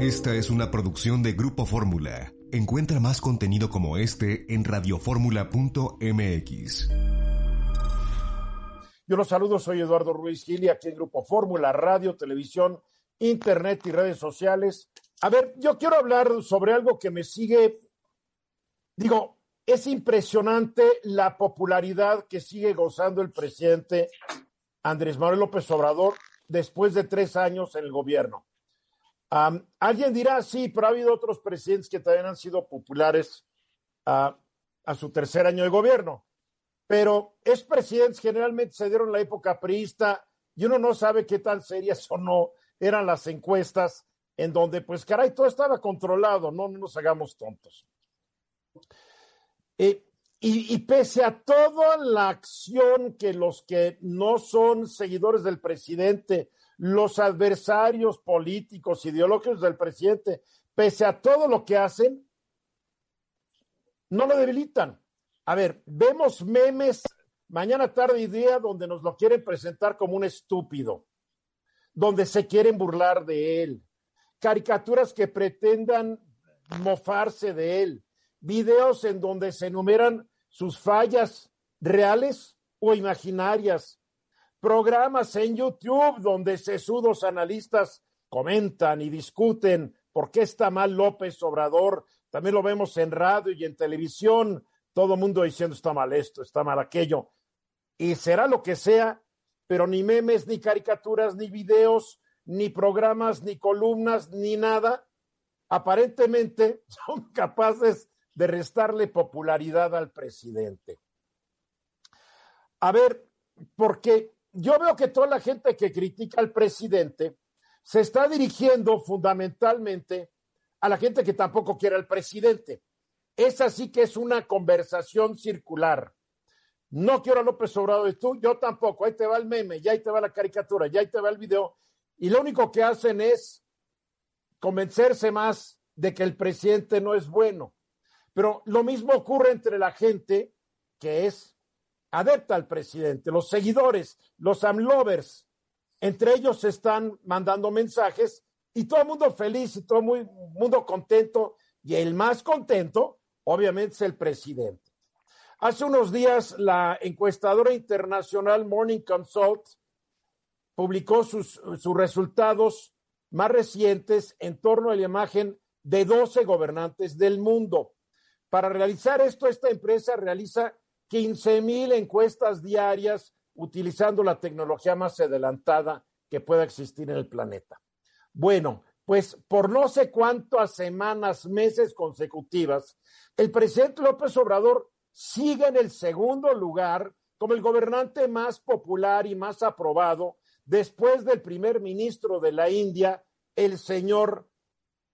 esta es una producción de Grupo Fórmula. Encuentra más contenido como este en radioformula.mx. Yo los saludo, soy Eduardo Ruiz Gili, aquí en Grupo Fórmula, radio, televisión, internet y redes sociales. A ver, yo quiero hablar sobre algo que me sigue, digo, es impresionante la popularidad que sigue gozando el presidente Andrés Manuel López Obrador después de tres años en el gobierno. alguien dirá, sí, pero ha habido otros presidentes que también han sido populares a su tercer año de gobierno. Pero es presidentes generalmente se dieron la época priista y uno no sabe qué tan serias o no eran las encuestas en donde, pues, caray, todo estaba controlado, no, no nos hagamos tontos. Eh, y, pese a toda la acción que los que no son seguidores del presidente, los adversarios políticos, ideológicos del presidente, pese a todo lo que hacen, no lo debilitan. A ver, vemos memes mañana, tarde y día donde nos lo quieren presentar como un estúpido, donde se quieren burlar de él, caricaturas que pretendan mofarse de él, videos en donde se enumeran sus fallas reales o imaginarias, programas en YouTube donde sesudos analistas comentan y discuten por qué está mal López Obrador, también lo vemos en radio y en televisión, todo mundo diciendo está mal esto, está mal aquello, y será lo que sea, pero ni memes, ni caricaturas, ni videos, ni programas, ni columnas, ni nada, aparentemente son capaces de restarle popularidad al presidente. A ver, porque yo veo que toda la gente que critica al presidente se está dirigiendo fundamentalmente a la gente que tampoco quiere al presidente. Es así que es una conversación circular. No quiero a López Obrador y tú, yo tampoco. Ahí te va el meme, ya ahí te va la caricatura, ya ahí te va el video. Y lo único que hacen es convencerse más de que el presidente no es bueno. Pero lo mismo ocurre entre la gente que es adepta al presidente, los seguidores, los amlovers. Entre ellos están mandando mensajes y todo el mundo feliz y todo el mundo contento. Y el más contento, obviamente, es el presidente. Hace unos días, la encuestadora internacional Morning Consult publicó sus, sus resultados más recientes en torno a la imagen de 12 gobernantes del mundo. Para realizar esto, esta empresa realiza 15 mil encuestas diarias utilizando la tecnología más adelantada que pueda existir en el planeta. Bueno, pues por no sé cuántas semanas, meses consecutivas, el presidente López Obrador sigue en el segundo lugar como el gobernante más popular y más aprobado después del primer ministro de la India, el señor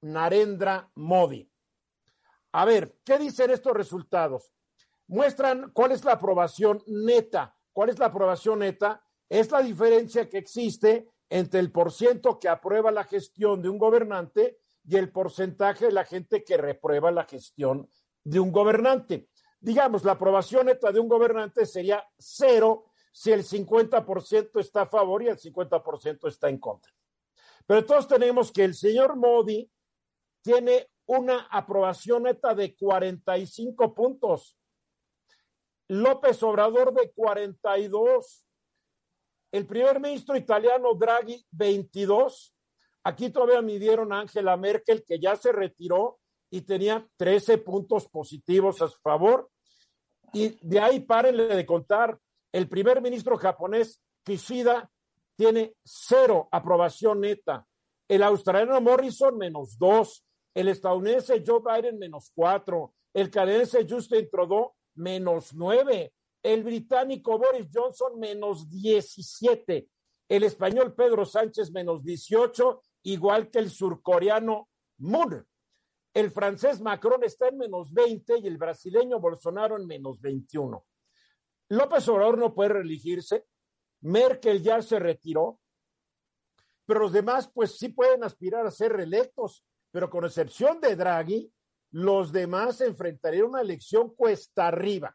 Narendra Modi. A ver, ¿qué dicen estos resultados? Muestran cuál es la aprobación neta. ¿Cuál es la aprobación neta? Es la diferencia que existe entre el porciento que aprueba la gestión de un gobernante y el porcentaje de la gente que reprueba la gestión de un gobernante. Digamos, la aprobación neta de un gobernante sería cero si el 50% está a favor y el 50% está en contra. Pero todos tenemos que el señor Modi tiene una aprobación neta de 45 puntos. López Obrador de 42. El primer ministro italiano Draghi 22. Aquí todavía midieron a Angela Merkel, que ya se retiró y tenía 13 puntos positivos a su favor. Y de ahí párenle de contar. El primer ministro japonés, Kishida, tiene cero aprobación neta. El australiano Morrison, menos dos el estadounidense Joe Biden menos cuatro, el canadiense Justin Trudeau menos nueve, el británico Boris Johnson menos diecisiete, el español Pedro Sánchez menos dieciocho igual que el surcoreano Moon. El francés Macron está en menos 20 y el brasileño Bolsonaro en menos 21. López Obrador no puede reelegirse, Merkel ya se retiró, pero los demás pues sí pueden aspirar a ser reelectos, pero con excepción de Draghi, los demás enfrentarían una elección cuesta arriba.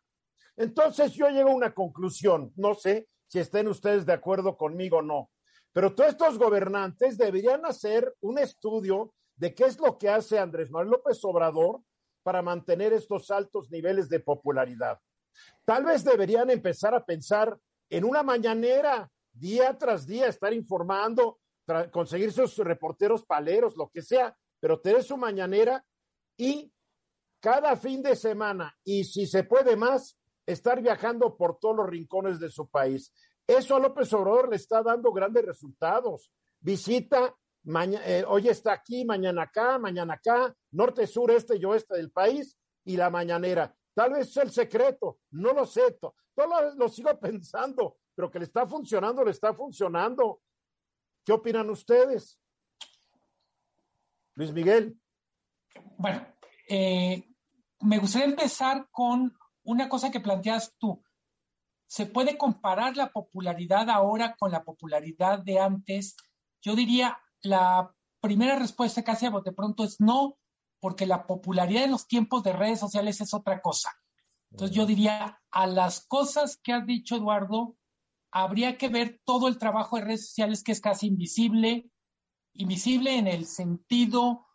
Entonces yo llego a una conclusión, no sé si estén ustedes de acuerdo conmigo o no, pero todos estos gobernantes deberían hacer un estudio de qué es lo que hace Andrés Manuel López Obrador para mantener estos altos niveles de popularidad. Tal vez deberían empezar a pensar en una mañanera, día tras día, estar informando, conseguir sus reporteros paleros, lo que sea, pero tener su mañanera y cada fin de semana, y si se puede más, estar viajando por todos los rincones de su país. Eso a López Obrador le está dando grandes resultados. Visita, eh, hoy está aquí, mañana acá, mañana acá, norte, sur, este y oeste del país, y la mañanera. Tal vez es el secreto, no lo sé, todo lo, sigo pensando, pero que le está funcionando, le está funcionando. ¿Qué opinan ustedes? Luis Miguel. Bueno, eh, me gustaría empezar con una cosa que planteas tú. ¿Se puede comparar la popularidad ahora con la popularidad de antes? Yo diría, la primera respuesta casi a bote pronto es no, porque la popularidad en los tiempos de redes sociales es otra cosa. Entonces yo diría, a las cosas que has dicho, Eduardo, habría que ver todo el trabajo de redes sociales que es casi invisible, invisible en el sentido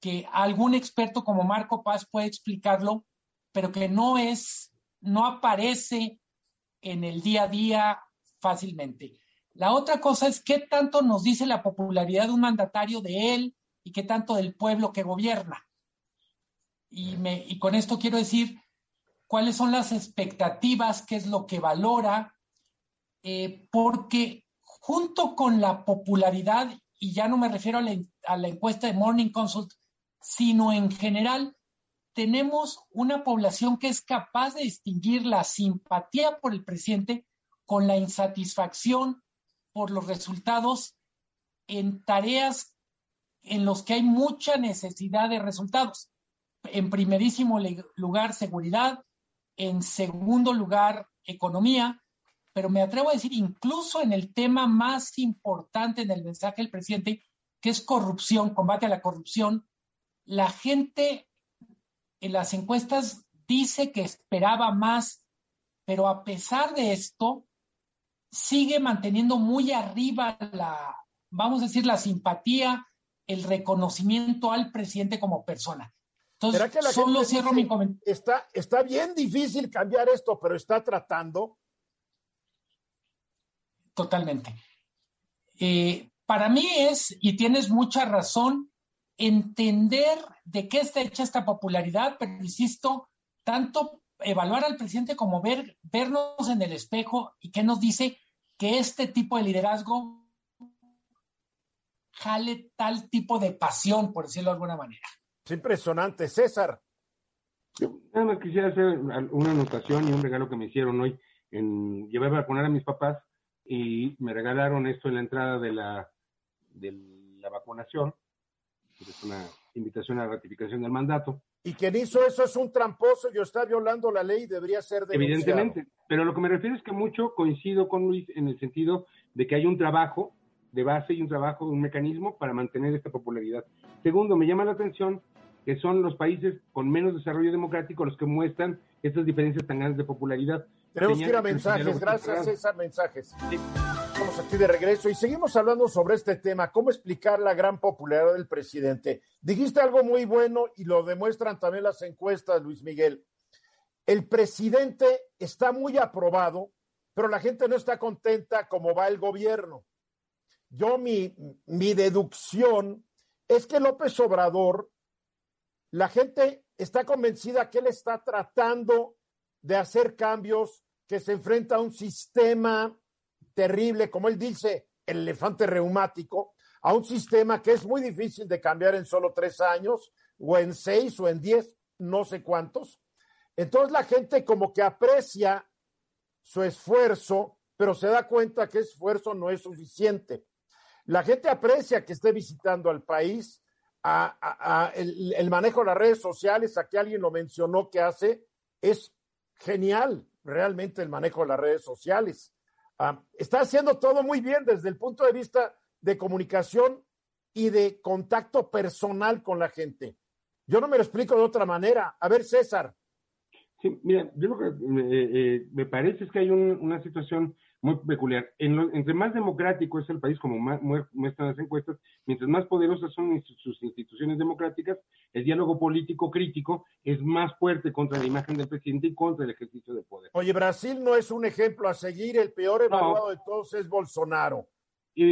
que algún experto como Marco Paz puede explicarlo, pero que no es, no aparece en el día a día fácilmente. La otra cosa es qué tanto nos dice la popularidad de un mandatario de él y qué tanto del pueblo que gobierna. Y, con esto quiero decir cuáles son las expectativas, qué es lo que valora, eh, porque junto con la popularidad, y ya no me refiero a la, encuesta de Morning Consult, sino en general, tenemos una población que es capaz de distinguir la simpatía por el presidente con la insatisfacción por los resultados en tareas en los que hay mucha necesidad de resultados. En primerísimo lugar, seguridad. En segundo lugar, economía. Pero me atrevo a decir, incluso en el tema más importante en el mensaje del presidente, que es corrupción, combate a la corrupción, la gente en las encuestas dice que esperaba más, pero a pesar de esto, sigue manteniendo muy arriba la, vamos a decir, la simpatía, el reconocimiento al presidente como persona. Entonces, solo cierro mi comentario. Está, está bien difícil cambiar esto, pero está tratando. Totalmente. Eh, para mí es, y tienes mucha razón, entender de qué está hecha esta popularidad, pero insisto, tanto evaluar al presidente como ver, vernos en el espejo y qué nos dice que este tipo de liderazgo jale tal tipo de pasión, por decirlo de alguna manera. Es impresionante, César. nada más quisiera hacer una anotación y un regalo que me hicieron hoy. En, llevé a vacunar a mis papás y me regalaron esto en la entrada de la, de la vacunación es una invitación a la ratificación del mandato. Y quien hizo eso es un tramposo y está violando la ley y debería ser denunciado. Evidentemente, pero lo que me refiero es que mucho coincido con Luis en el sentido de que hay un trabajo de base y un trabajo, un mecanismo para mantener esta popularidad. Segundo, me llama la atención que son los países con menos desarrollo democrático los que muestran estas diferencias tan grandes de popularidad. Tenemos que ir a mensajes, gracias César, mensajes. Estamos aquí de regreso y seguimos hablando sobre este tema, cómo explicar la gran popularidad del presidente. Dijiste algo muy bueno y lo demuestran también las encuestas, Luis Miguel. El presidente está muy aprobado, pero la gente no está contenta como va el gobierno. Yo mi, mi deducción es que López Obrador, la gente está convencida que él está tratando de hacer cambios, que se enfrenta a un sistema terrible, como él dice, el elefante reumático, a un sistema que es muy difícil de cambiar en solo tres años, o en seis, o en diez, no sé cuántos. Entonces la gente como que aprecia su esfuerzo, pero se da cuenta que esfuerzo no es suficiente. la gente aprecia que esté visitando al país, a, el, manejo de las redes sociales, aquí alguien lo mencionó que hace, es genial realmente el manejo de las redes sociales. Ah, está haciendo todo muy bien desde el punto de vista de comunicación y de contacto personal con la gente. Yo no me lo explico de otra manera. A ver, César. Sí, mira, yo lo que eh, eh, me parece es que hay una situación muy peculiar. entre más democrático es el país, como muestran las encuestas, mientras más poderosas son sus instituciones democráticas, el diálogo político crítico es más fuerte contra la imagen del presidente y contra el ejercicio de poder. Oye, Brasil no es un ejemplo a seguir, el peor evaluado de todos es Bolsonaro.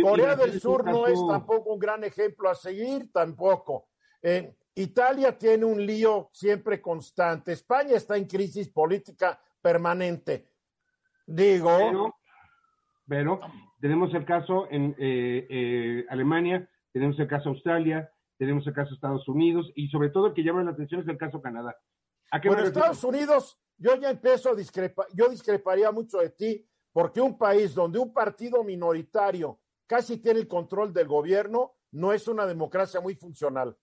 Corea del Sur no es tampoco un gran ejemplo a seguir, tampoco. Eh, Italia tiene un lío siempre constante. España está en crisis política permanente. Digo, pero tenemos el caso en eh, eh, Alemania, tenemos el caso Australia, tenemos el caso Estados Unidos y sobre todo el que llama la atención es el caso Canadá. ¿A bueno, Estados Unidos, yo ya empiezo a discrepar, yo discreparía mucho de ti porque un país donde un partido minoritario casi tiene el control del gobierno no es una democracia muy funcional.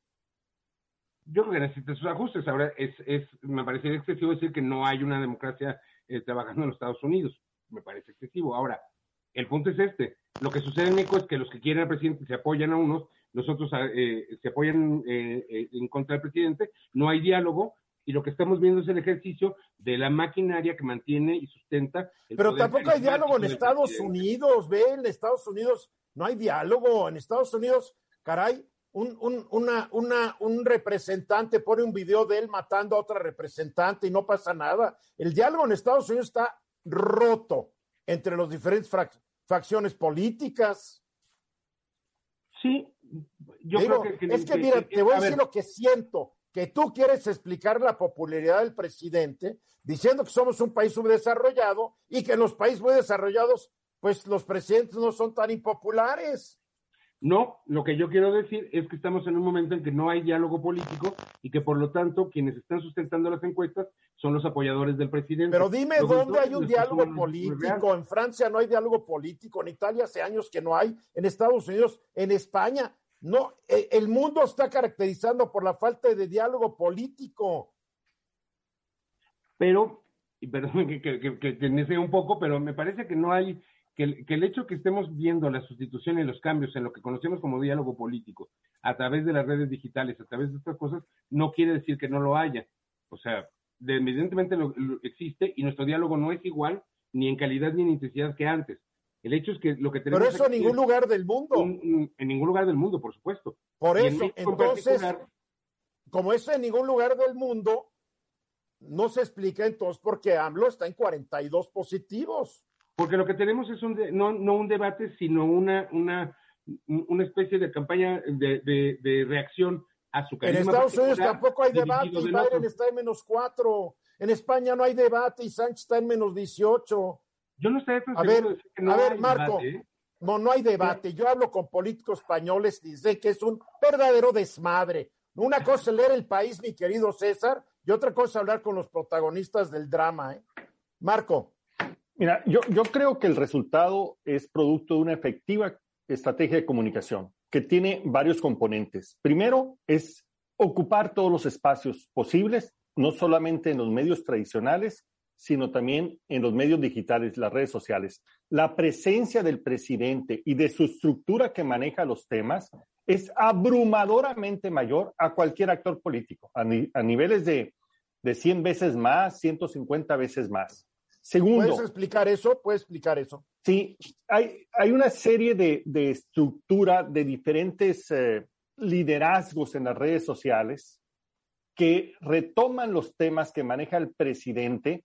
Yo creo que necesita sus ajustes. Ahora, es, es, me parece excesivo decir que no hay una democracia eh, trabajando en los Estados Unidos. Me parece excesivo. Ahora, el punto es este. Lo que sucede en México es que los que quieren al presidente se apoyan a unos, los otros eh, se apoyan eh, eh, en contra del presidente, no hay diálogo y lo que estamos viendo es el ejercicio de la maquinaria que mantiene y sustenta. Pero tampoco hay diálogo en Estados Unidos, ve, en Estados Unidos no hay diálogo, en Estados Unidos, caray, un, un, una, una, un representante pone un video de él matando a otra representante y no pasa nada. El diálogo en Estados Unidos está roto entre los diferentes facciones políticas. Sí, yo creo que, Es que, mira, te voy a, decir lo que siento, que tú quieres explicar la popularidad del presidente diciendo que somos un país subdesarrollado y que en los países muy desarrollados, pues los presidentes no son tan impopulares. No, lo que yo quiero decir es que estamos en un momento en que no hay diálogo político y que por lo tanto quienes están sustentando las encuestas son los apoyadores del presidente. Pero dime dónde hay un diálogo político. En Francia no hay diálogo político, en Italia hace años que no hay, en Estados Unidos, en España. No, e, el mundo está caracterizando por la falta de diálogo político. Pero, y perdón que, que, que, que, un poco, pero me parece que no hay que el, hecho que estemos viendo la sustitución y los cambios en lo que conocemos como diálogo político a través de las redes digitales, a través de estas cosas, no quiere decir que no lo haya. O sea, evidentemente lo, existe y nuestro diálogo no es igual ni en calidad ni en intensidad que antes. El hecho es que lo que tenemos. Pero eso en ningún lugar del mundo. en ningún lugar del mundo, por supuesto. Por eso, entonces, como eso en ningún lugar del mundo, no se explica entonces por qué AMLO está en 42 positivos. Porque lo que tenemos es un no, no un debate, sino una, una, una especie de campaña de, de, reacción a su carisma. En Estados Unidos tampoco hay debate y Biden está en menos cuatro. En España no hay debate y Sánchez está en menos dieciocho. Yo no sé a ver, a ver, Marco, ¿eh? no, no hay debate. Yo hablo con políticos españoles y dicen que es un verdadero desmadre. Una cosa es leer el país, mi querido César, y otra cosa es hablar con los protagonistas del drama. ¿eh? Marco. Mira, yo, creo que el resultado es producto de una efectiva estrategia de comunicación que tiene varios componentes. Primero es ocupar todos los espacios posibles, no solamente en los medios tradicionales, sino también en los medios digitales, las redes sociales. La presencia del presidente y de su estructura que maneja los temas es abrumadoramente mayor a cualquier actor político, a, a niveles de, de 100 veces más, 150 veces más. Segundo. ¿Puedes explicar eso? ¿Puedes explicar eso? Sí, hay, hay una serie de, de estructura de diferentes eh, liderazgos en las redes sociales que retoman los temas que maneja el presidente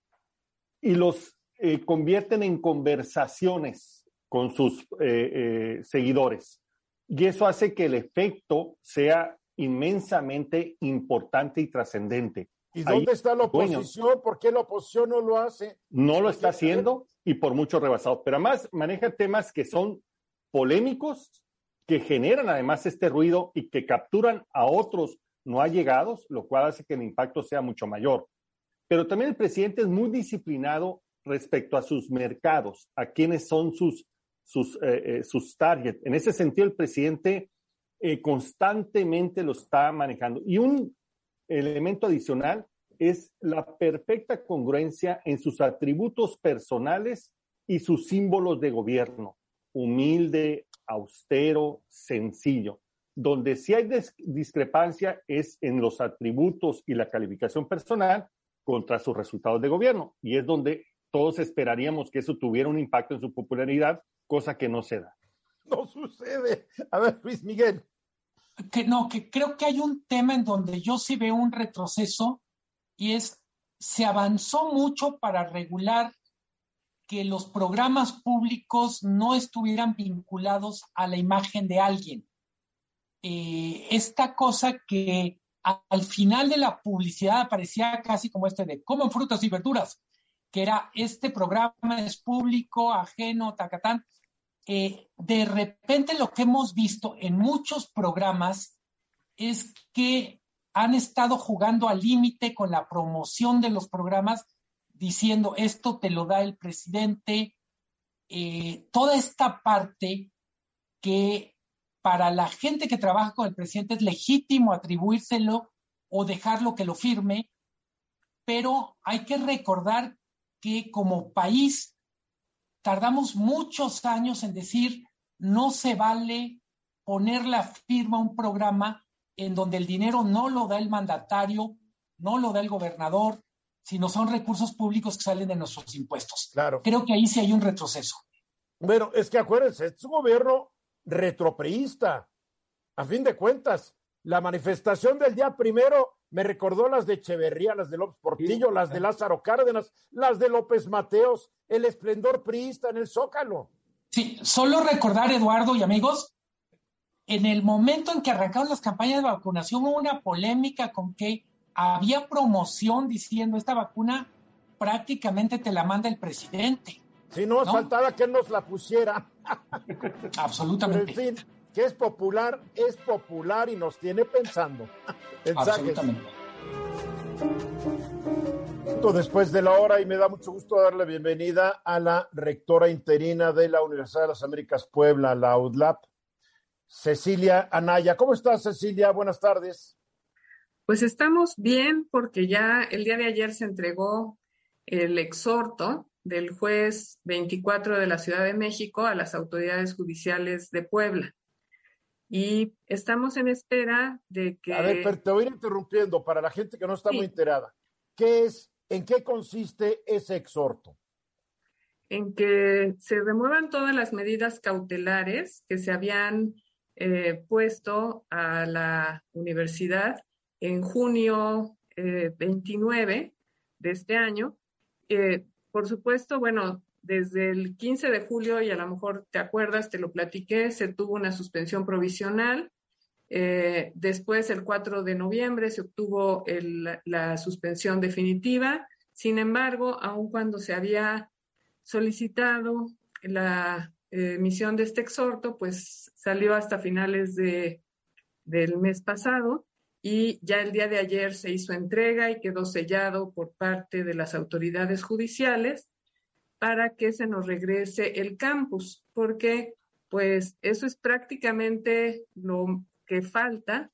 y los eh, convierten en conversaciones con sus eh, seguidores. Y eso hace que el efecto sea inmensamente importante y trascendente. ¿Y dónde está la oposición? ¿Por qué la oposición no lo hace? No lo está haciendo y por mucho rebasado. Pero además maneja temas que son polémicos, que generan además este ruido y que capturan a otros no allegados, lo cual hace que el impacto sea mucho mayor. Pero también el presidente es muy disciplinado respecto a sus mercados, a quienes son sus sus, eh, eh, sus targets. En ese sentido, el presidente eh, constantemente lo está manejando. Y un elemento adicional es la perfecta congruencia en sus atributos personales y sus símbolos de gobierno. Humilde, austero, sencillo. Donde sí hay discrepancia es en los atributos y la calificación personal contra sus resultados de gobierno. Y es donde todos esperaríamos que eso tuviera un impacto en su popularidad, cosa que no se da. No sucede. A ver, Luis Miguel. Que no, que creo que hay un tema en donde yo sí veo un retroceso y es, se avanzó mucho para regular que los programas públicos no estuvieran vinculados a la imagen de alguien. Eh, esta cosa que al final de la publicidad aparecía casi como este de comen frutas y verduras, que era este programa es público, ajeno, tacatán. Eh, de repente lo que hemos visto en muchos programas es que han estado jugando al límite con la promoción de los programas, diciendo esto te lo da el presidente, eh, toda esta parte que para la gente que trabaja con el presidente es legítimo atribuírselo o dejarlo que lo firme, pero hay que recordar que como país tardamos muchos años en decir no se vale poner la firma a un programa en donde el dinero no lo da el mandatario, no lo da el gobernador, sino son recursos públicos que salen de nuestros impuestos. Claro. Creo que ahí sí hay un retroceso. Bueno, es que acuérdense, es un gobierno retropreísta. A fin de cuentas, la manifestación del día primero me recordó las de Echeverría, las de López Portillo, las de Lázaro Cárdenas, las de López Mateos, el esplendor priista en el Zócalo. Sí, solo recordar, Eduardo y amigos, en el momento en que arrancaron las campañas de vacunación hubo una polémica con que había promoción diciendo esta vacuna prácticamente te la manda el presidente. Si no, faltaba que nos la pusiera. Absolutamente. Pero en fin, que es popular, es popular y nos tiene pensando. Absolutamente. Después de la hora, y me da mucho gusto darle bienvenida a la rectora interina de la Universidad de las Américas Puebla, la UDLAP, Cecilia Anaya. ¿Cómo estás, Cecilia? Buenas tardes. Pues estamos bien porque ya el día de ayer se entregó el exhorto del juez 24 de la Ciudad de México a las autoridades judiciales de Puebla. Y estamos en espera de que... A ver, pero te voy a ir interrumpiendo para la gente que no está muy enterada. ¿Qué es, en qué consiste ese exhorto? En que se remuevan todas las medidas cautelares que se habían eh, puesto a la universidad en junio 29 eh, de este año. Eh, por supuesto, bueno, desde el 15 de julio, y a lo mejor te acuerdas, te lo platiqué, se tuvo una suspensión provisional. después, el 4 de noviembre, se obtuvo la suspensión definitiva. Sin embargo, aun cuando se había solicitado la emisión de este exhorto, pues salió hasta finales de, del mes pasado y ya el día de ayer se hizo entrega y quedó sellado por parte de las autoridades judiciales para que se nos regrese el campus, porque pues eso es prácticamente lo que falta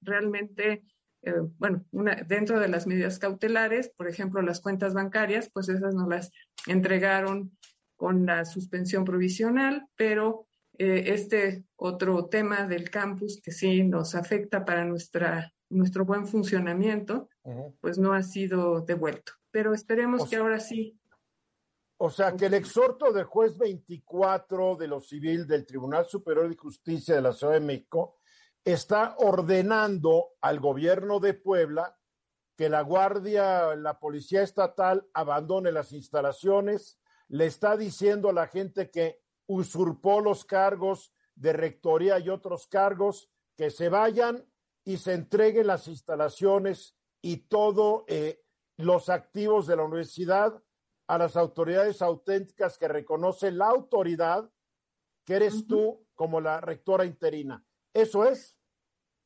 realmente. Eh, bueno, dentro de las medidas cautelares, por ejemplo, las cuentas bancarias, pues esas nos las entregaron con la suspensión provisional, pero eh, este otro tema del campus que sí nos afecta para nuestra, nuestro buen funcionamiento, pues no ha sido devuelto. Pero esperemos que ahora sí. O sea, que el exhorto del juez 24 de lo civil del Tribunal Superior de Justicia de la Ciudad de México está ordenando al gobierno de Puebla que la Guardia, la Policía Estatal abandone las instalaciones, le está diciendo a la gente que usurpó los cargos de rectoría y otros cargos, que se vayan y se entreguen las instalaciones y todos eh, los activos de la universidad a las autoridades auténticas que reconoce la autoridad que eres tú como la rectora interina. ¿Eso es?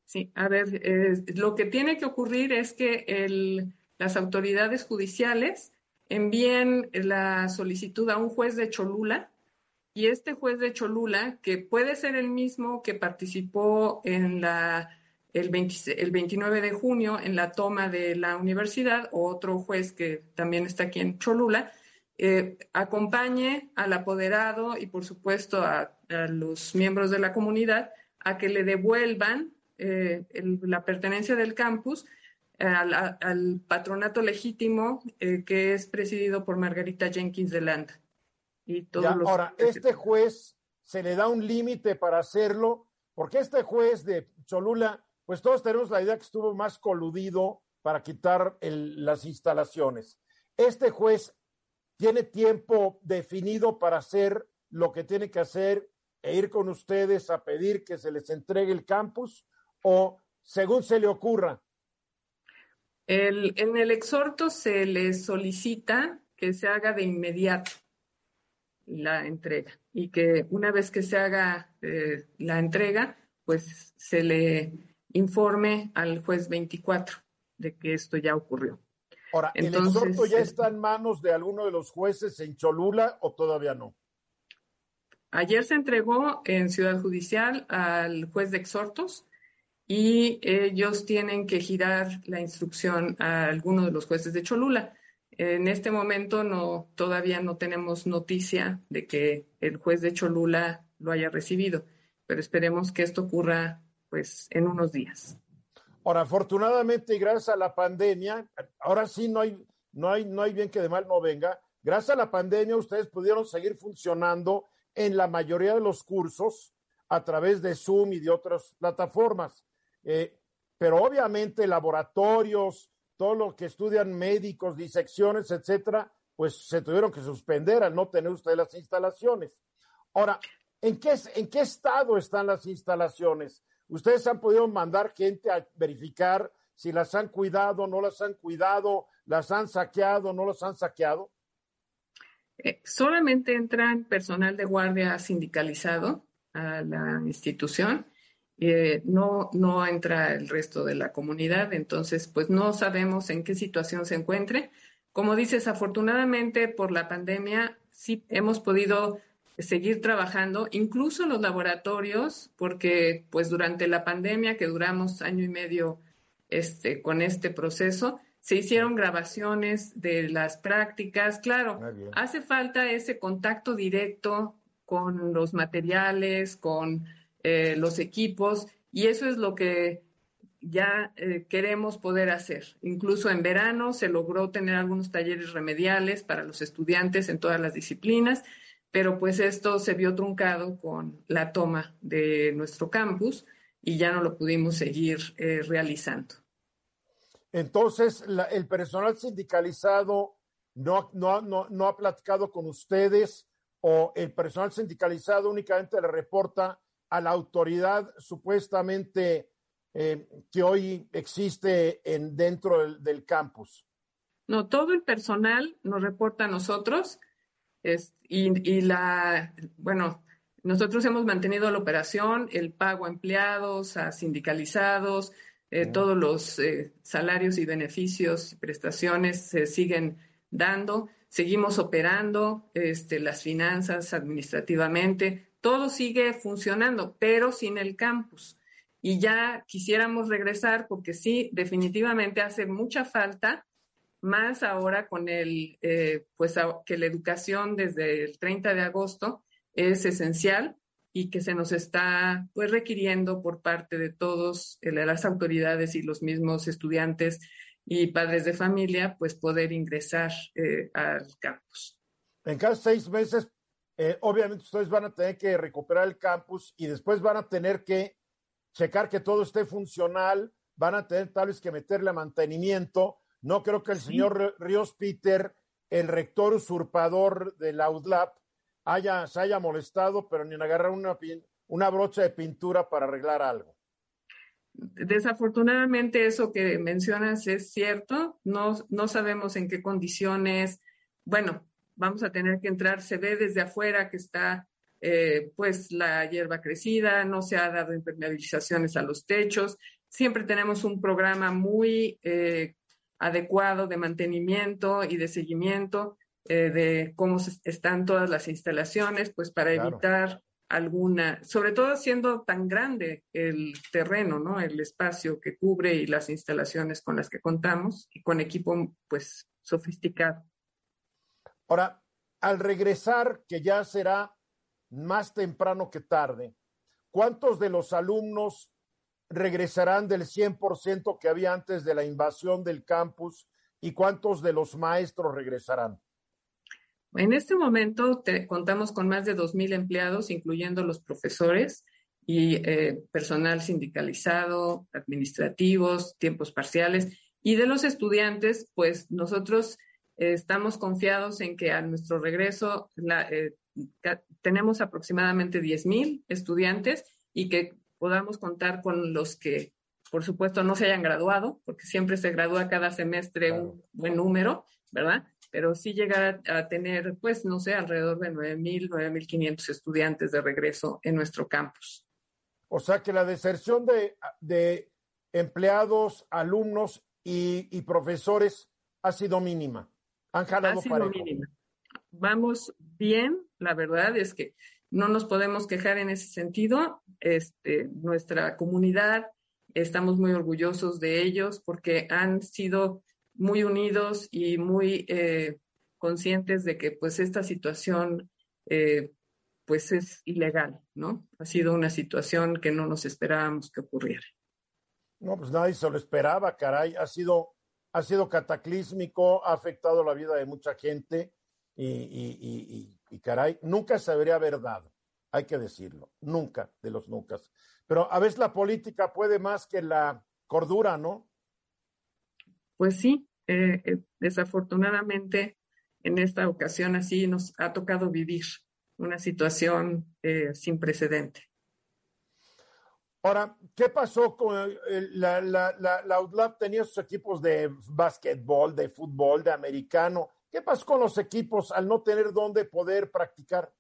Sí, a ver, eh, lo que tiene que ocurrir es que el, las autoridades judiciales envíen la solicitud a un juez de Cholula y este juez de Cholula, que puede ser el mismo que participó en la, el, 29 de junio en la toma de la universidad, o otro juez que también está aquí en Cholula, eh, acompañe al apoderado y por supuesto a, los miembros de la comunidad a que le devuelvan eh, la pertenencia del campus al, patronato legítimo eh, que es presidido por Margarita Jenkins de Land. Y ahora, este juez se le da un límite para hacerlo, porque este juez de Cholula, pues todos tenemos la idea que estuvo más coludido para quitar las instalaciones. Este juez tiene tiempo definido para hacer lo que tiene que hacer e ir con ustedes a pedir que se les entregue el campus o según se le ocurra en el exhorto se le solicita que se haga de inmediato la entrega y que una vez que se haga eh, la entrega, pues se le informe al juez 24 de que esto ya ocurrió. Ahora, ¿el exhorto ya está en manos de alguno de los jueces en Cholula o todavía no? Ayer se entregó en Ciudad Judicial al juez de exhortos y ellos tienen que girar la instrucción a alguno de los jueces de Cholula. En este momento no, todavía no tenemos noticia de que el juez de Cholula lo haya recibido, pero esperemos que esto ocurra pues en unos días. Ahora, afortunadamente gracias a la pandemia, ahora sí no hay, no hay, no hay bien que de mal no venga. Gracias a la pandemia ustedes pudieron seguir funcionando en la mayoría de los cursos a través de Zoom y de otras plataformas. Eh, pero obviamente laboratorios, todo lo que estudian médicos, disecciones, etcétera, pues se tuvieron que suspender al no tener ustedes las instalaciones. Ahora, ¿en qué, ¿en qué estado están las instalaciones? ¿Ustedes han podido mandar gente a verificar si las han cuidado, no las han cuidado, las han saqueado, no las han saqueado? Eh, solamente entran personal de guardia sindicalizado a la institución eh, no, no entra el resto de la comunidad, entonces pues no sabemos en qué situación se encuentre. Como dices, afortunadamente por la pandemia sí hemos podido seguir trabajando, incluso los laboratorios, porque pues durante la pandemia que duramos año y medio este, con este proceso, se hicieron grabaciones de las prácticas. Claro, hace falta ese contacto directo con los materiales, con eh, los equipos, y eso es lo que ya eh, queremos poder hacer. Incluso en verano se logró tener algunos talleres remediales para los estudiantes en todas las disciplinas, pero pues esto se vio truncado con la toma de nuestro campus y ya no lo pudimos seguir eh, realizando. Entonces, el personal sindicalizado no, no, no, no ha platicado con ustedes o el personal sindicalizado únicamente le reporta a la autoridad supuestamente eh, que hoy existe en, dentro del, campus? No, todo el personal nos reporta a nosotros y, la, bueno, nosotros hemos mantenido la operación, el pago a empleados, a sindicalizados, eh, todos los eh, salarios y beneficios y prestaciones se siguen dando. Seguimos operando este, las finanzas administrativamente, todo sigue funcionando, pero sin el campus. Y ya quisiéramos regresar porque sí, definitivamente hace mucha falta, más ahora con el, eh, pues que la educación desde el 30 de agosto es esencial y que se nos está pues requiriendo por parte de todos eh, las autoridades y los mismos estudiantes y padres de familia pues poder ingresar eh, al campus. En cada seis meses eh, obviamente ustedes van a tener que recuperar el campus y después van a tener que checar que todo esté funcional, van a tener tal vez que meterle mantenimiento. No creo que el señor Ríos Peter, el rector usurpador de la UDLAP, haya, se haya molestado, pero ni en agarrar una, una brocha de pintura para arreglar algo. Desafortunadamente eso que mencionas es cierto, no, no sabemos en qué condiciones, bueno, vamos a tener que entrar, se ve desde afuera que está eh, pues la hierba crecida, no se ha dado impermeabilizaciones a los techos, siempre tenemos un programa muy eh, adecuado de mantenimiento y de seguimiento, eh, de cómo están todas las instalaciones, pues para evitar alguna, sobre todo siendo tan grande el terreno, ¿no? El espacio que cubre y las instalaciones con las que contamos y con equipo, pues, sofisticado. Ahora, al regresar, que ya será más temprano que tarde, ¿cuántos de los alumnos regresarán del 100% que había antes de la invasión del campus y cuántos de los maestros regresarán? En este momento contamos con más de 2.000 empleados, incluyendo los profesores y eh, personal sindicalizado, administrativos, tiempos parciales. Y de los estudiantes, pues nosotros eh, estamos confiados en que a nuestro regreso eh, tenemos aproximadamente 10.000 estudiantes y que podamos contar con los que, por supuesto, no se hayan graduado, porque siempre se gradúa cada semestre un buen número, ¿verdad? Pero sí llegar a, tener, pues, no sé, alrededor de 9.000, 9.500 estudiantes de regreso en nuestro campus. O sea que la deserción de, de empleados, alumnos y, y, profesores ha sido mínima. Han jalado ha sido mínima. Vamos bien, la verdad es que no nos podemos quejar en ese sentido. Este, nuestra comunidad, estamos muy orgullosos de ellos porque han sido muy unidos y muy eh, conscientes de que pues esta situación eh, pues es ilegal, ¿no? Ha sido una situación que no nos esperábamos que ocurriera. No, pues nadie se lo esperaba, caray. Ha sido, ha sido cataclísmico, ha afectado la vida de mucha gente y, caray, nunca se habría verdad, hay que decirlo, nunca de los nunca. Pero a veces la política puede más que la cordura, ¿no? Pues sí, eh, eh, desafortunadamente en esta ocasión así nos ha tocado vivir una situación eh, sin precedente. Ahora, ¿qué pasó con la, la, la, la UDLAP? Tenía sus equipos de básquetbol, de fútbol, de americano. ¿Qué pasó con los equipos al no tener dónde poder practicar?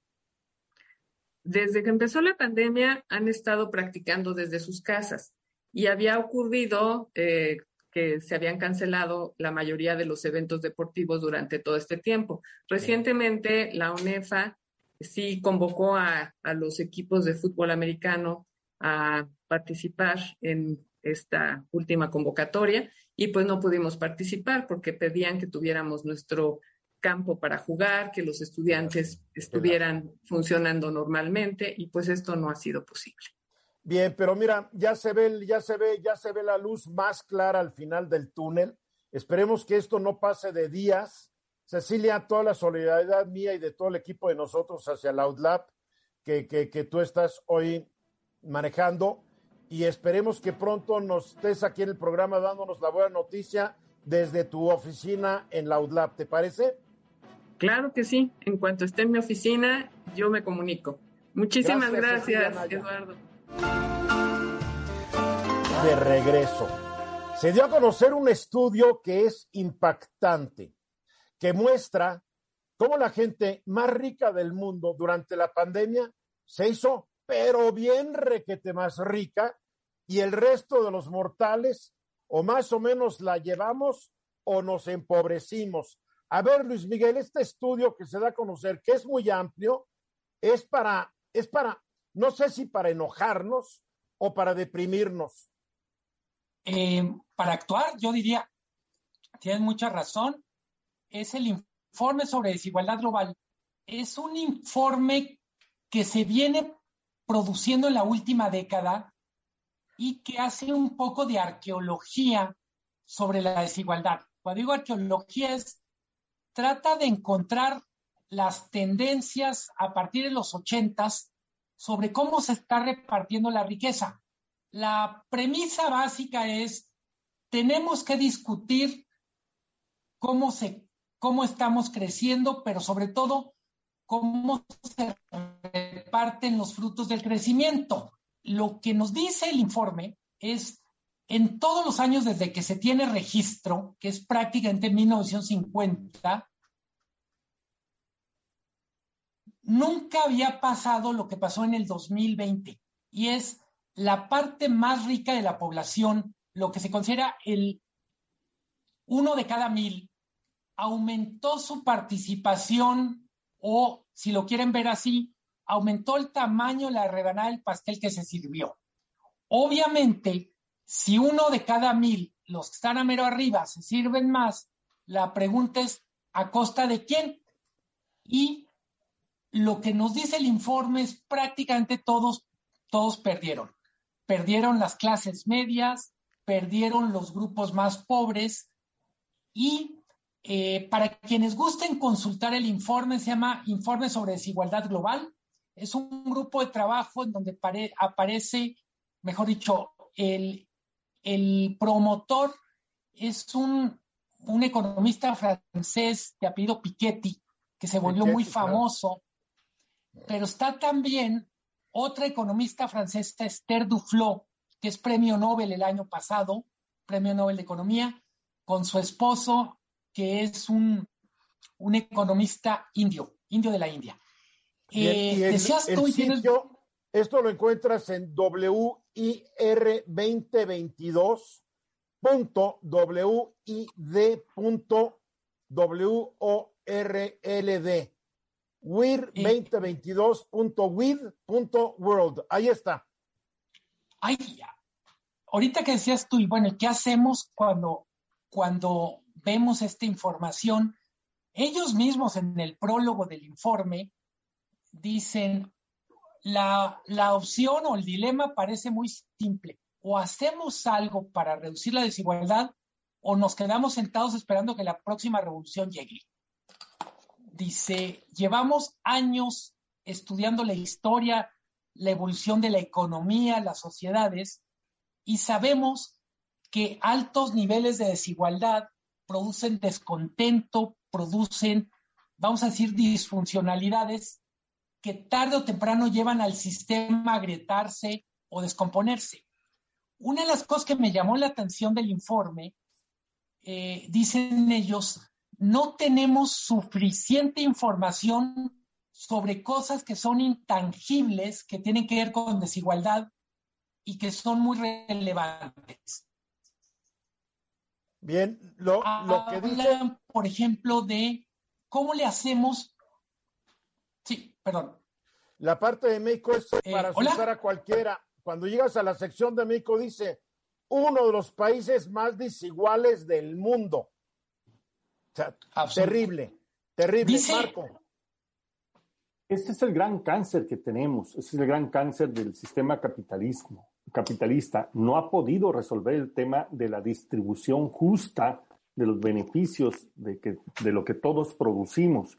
Desde que empezó la pandemia han estado practicando desde sus casas y había ocurrido eh, que se habían cancelado la mayoría de los eventos deportivos durante todo este tiempo. Recientemente la UNEFA sí convocó a los equipos de fútbol americano a participar en esta última convocatoria y pues no pudimos participar porque pedían que tuviéramos nuestro campo para jugar, que los estudiantes estuvieran funcionando normalmente y pues esto no ha sido posible. Bien, pero mira, ya se ve, ya se ve, ya se ve la luz más clara al final del túnel. Esperemos que esto no pase de días. Cecilia, toda la solidaridad mía y de todo el equipo de nosotros hacia la Outlap que, que, que tú estás hoy manejando y esperemos que pronto nos estés aquí en el programa dándonos la buena noticia desde tu oficina en la UDLAP, ¿te parece? Claro que sí. En cuanto esté en mi oficina, yo me comunico. Muchísimas gracias, gracias Eduardo. De regreso. Se dio a conocer un estudio que es impactante, que muestra cómo la gente más rica del mundo durante la pandemia se hizo pero bien requete más rica, y el resto de los mortales o más o menos la llevamos o nos empobrecimos. A ver, Luis Miguel, este estudio que se da a conocer, que es muy amplio, es para, es para, no sé si para enojarnos o para deprimirnos. Eh, para actuar, yo diría, tienes mucha razón, es el informe sobre desigualdad global. Es un informe que se viene produciendo en la última década y que hace un poco de arqueología sobre la desigualdad. Cuando digo arqueología es, trata de encontrar las tendencias a partir de los ochentas sobre cómo se está repartiendo la riqueza. La premisa básica es, tenemos que discutir cómo, se, cómo estamos creciendo, pero sobre todo cómo se reparten los frutos del crecimiento. Lo que nos dice el informe es, en todos los años desde que se tiene registro, que es prácticamente 1950, nunca había pasado lo que pasó en el 2020, y es la parte más rica de la población, lo que se considera el uno de cada mil, aumentó su participación o, si lo quieren ver así, aumentó el tamaño, la rebanada del pastel que se sirvió. Obviamente, si uno de cada mil, los que están a mero arriba, se sirven más, la pregunta es, ¿a costa de quién? Y lo que nos dice el informe es prácticamente todos, todos perdieron. Perdieron las clases medias, perdieron los grupos más pobres y eh, para quienes gusten consultar el informe, se llama Informe sobre Desigualdad Global. Es un grupo de trabajo en donde aparece, mejor dicho, el, el promotor es un, un, economista francés de apellido Piketty, que se volvió muy famoso, pero está también otra economista francesa, Esther Duflo, que es premio Nobel el año pasado, premio Nobel de Economía, con su esposo, que es un, un economista indio, indio de la India. Eh, decías tú Esto lo encuentras en WIR2022.wid.world. WIR2022.wid.world. Ahí está. Ay, ahorita que decías tú, y bueno, ¿qué hacemos cuando, cuando vemos esta información? Ellos mismos en el prólogo del informe dicen, la, la opción o el dilema parece muy simple. O hacemos algo para reducir la desigualdad o nos quedamos sentados esperando que la próxima revolución llegue. Dice, llevamos años estudiando la historia la evolución de la economía, las sociedades, y sabemos que altos niveles de desigualdad producen descontento, producen, vamos a decir, disfuncionalidades que tarde o temprano llevan al sistema a agrietarse o descomponerse. Una de las cosas que me llamó la atención del informe, eh, dicen ellos, no tenemos suficiente información sobre cosas que son intangibles, que tienen que ver con desigualdad y que son muy relevantes. Bien, lo, que dicen... Por ejemplo, de cómo le hacemos... Sí, perdón. La parte de México es eh, para asustar a cualquiera. Cuando llegas a la sección de México dice, uno de los países más desiguales del mundo. O sea, terrible, terrible, Marco. Este es el gran cáncer que tenemos, este es el gran cáncer del sistema capitalismo, capitalista. No ha podido resolver el tema de la distribución justa de los beneficios de, que, de lo que todos producimos.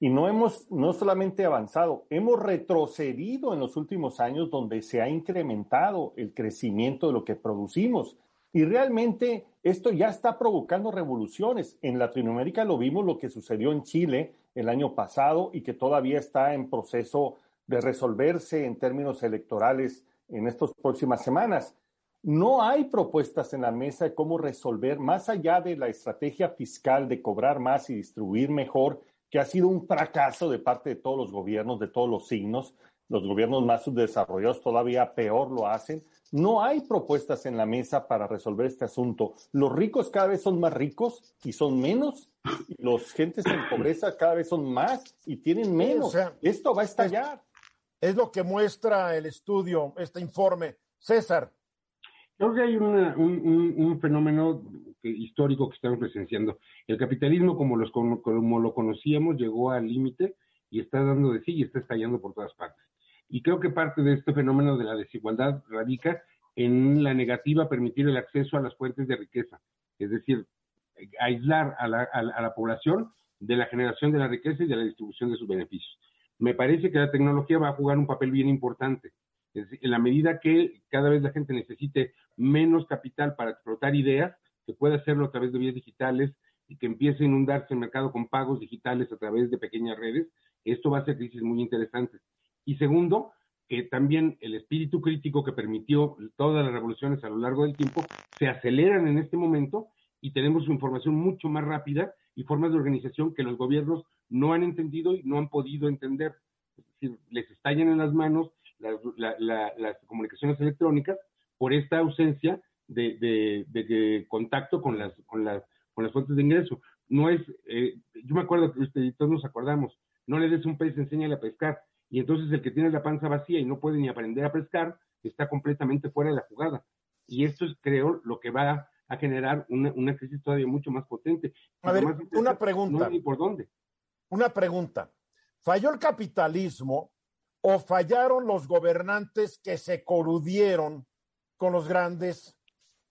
Y no hemos, no solamente avanzado, hemos retrocedido en los últimos años donde se ha incrementado el crecimiento de lo que producimos. Y realmente esto ya está provocando revoluciones. En Latinoamérica lo vimos lo que sucedió en Chile el año pasado y que todavía está en proceso de resolverse en términos electorales en estas próximas semanas. No hay propuestas en la mesa de cómo resolver, más allá de la estrategia fiscal de cobrar más y distribuir mejor, que ha sido un fracaso de parte de todos los gobiernos, de todos los signos. Los gobiernos más subdesarrollados todavía peor lo hacen. No hay propuestas en la mesa para resolver este asunto. Los ricos cada vez son más ricos y son menos, y los gentes en pobreza cada vez son más y tienen menos. Esto va a estallar. Es, lo que muestra el estudio, este informe. César. Creo que hay un, fenómeno histórico que estamos presenciando. El capitalismo, como, los, como lo conocíamos, llegó al límite y está dando de sí y está estallando por todas partes. Y creo que parte de este fenómeno de la desigualdad radica en la negativa a permitir el acceso a las fuentes de riqueza, es decir, aislar a la, a la población de la generación de la riqueza y de la distribución de sus beneficios. Me parece que la tecnología va a jugar un papel bien importante. en la medida que cada vez la gente necesite menos capital para explotar ideas, que pueda hacerlo a través de vías digitales y que empiece a inundarse el mercado con pagos digitales a través de pequeñas redes, esto va a ser crisis muy interesantes. Y segundo, que también el espíritu crítico que permitió todas las revoluciones a lo largo del tiempo se aceleran en este momento y tenemos información mucho más rápida y formas de organización que los gobiernos no han entendido y no han podido entender. Es decir, les estallan en las manos las, comunicaciones electrónicas por esta ausencia de, contacto con las, con, las, con las fuentes de ingreso. no es, eh, yo me acuerdo que usted y todos nos acordamos, no le des un pez, enséñale a pescar. Y entonces el que tiene la panza vacía y no puede ni aprender a pescar, está completamente fuera de la jugada. Y esto es, creo, lo que va a generar una, una crisis todavía mucho más potente. A ver, una pregunta. No, ni por dónde. Una pregunta. ¿Falló el capitalismo o fallaron los gobernantes que se coludieron con los grandes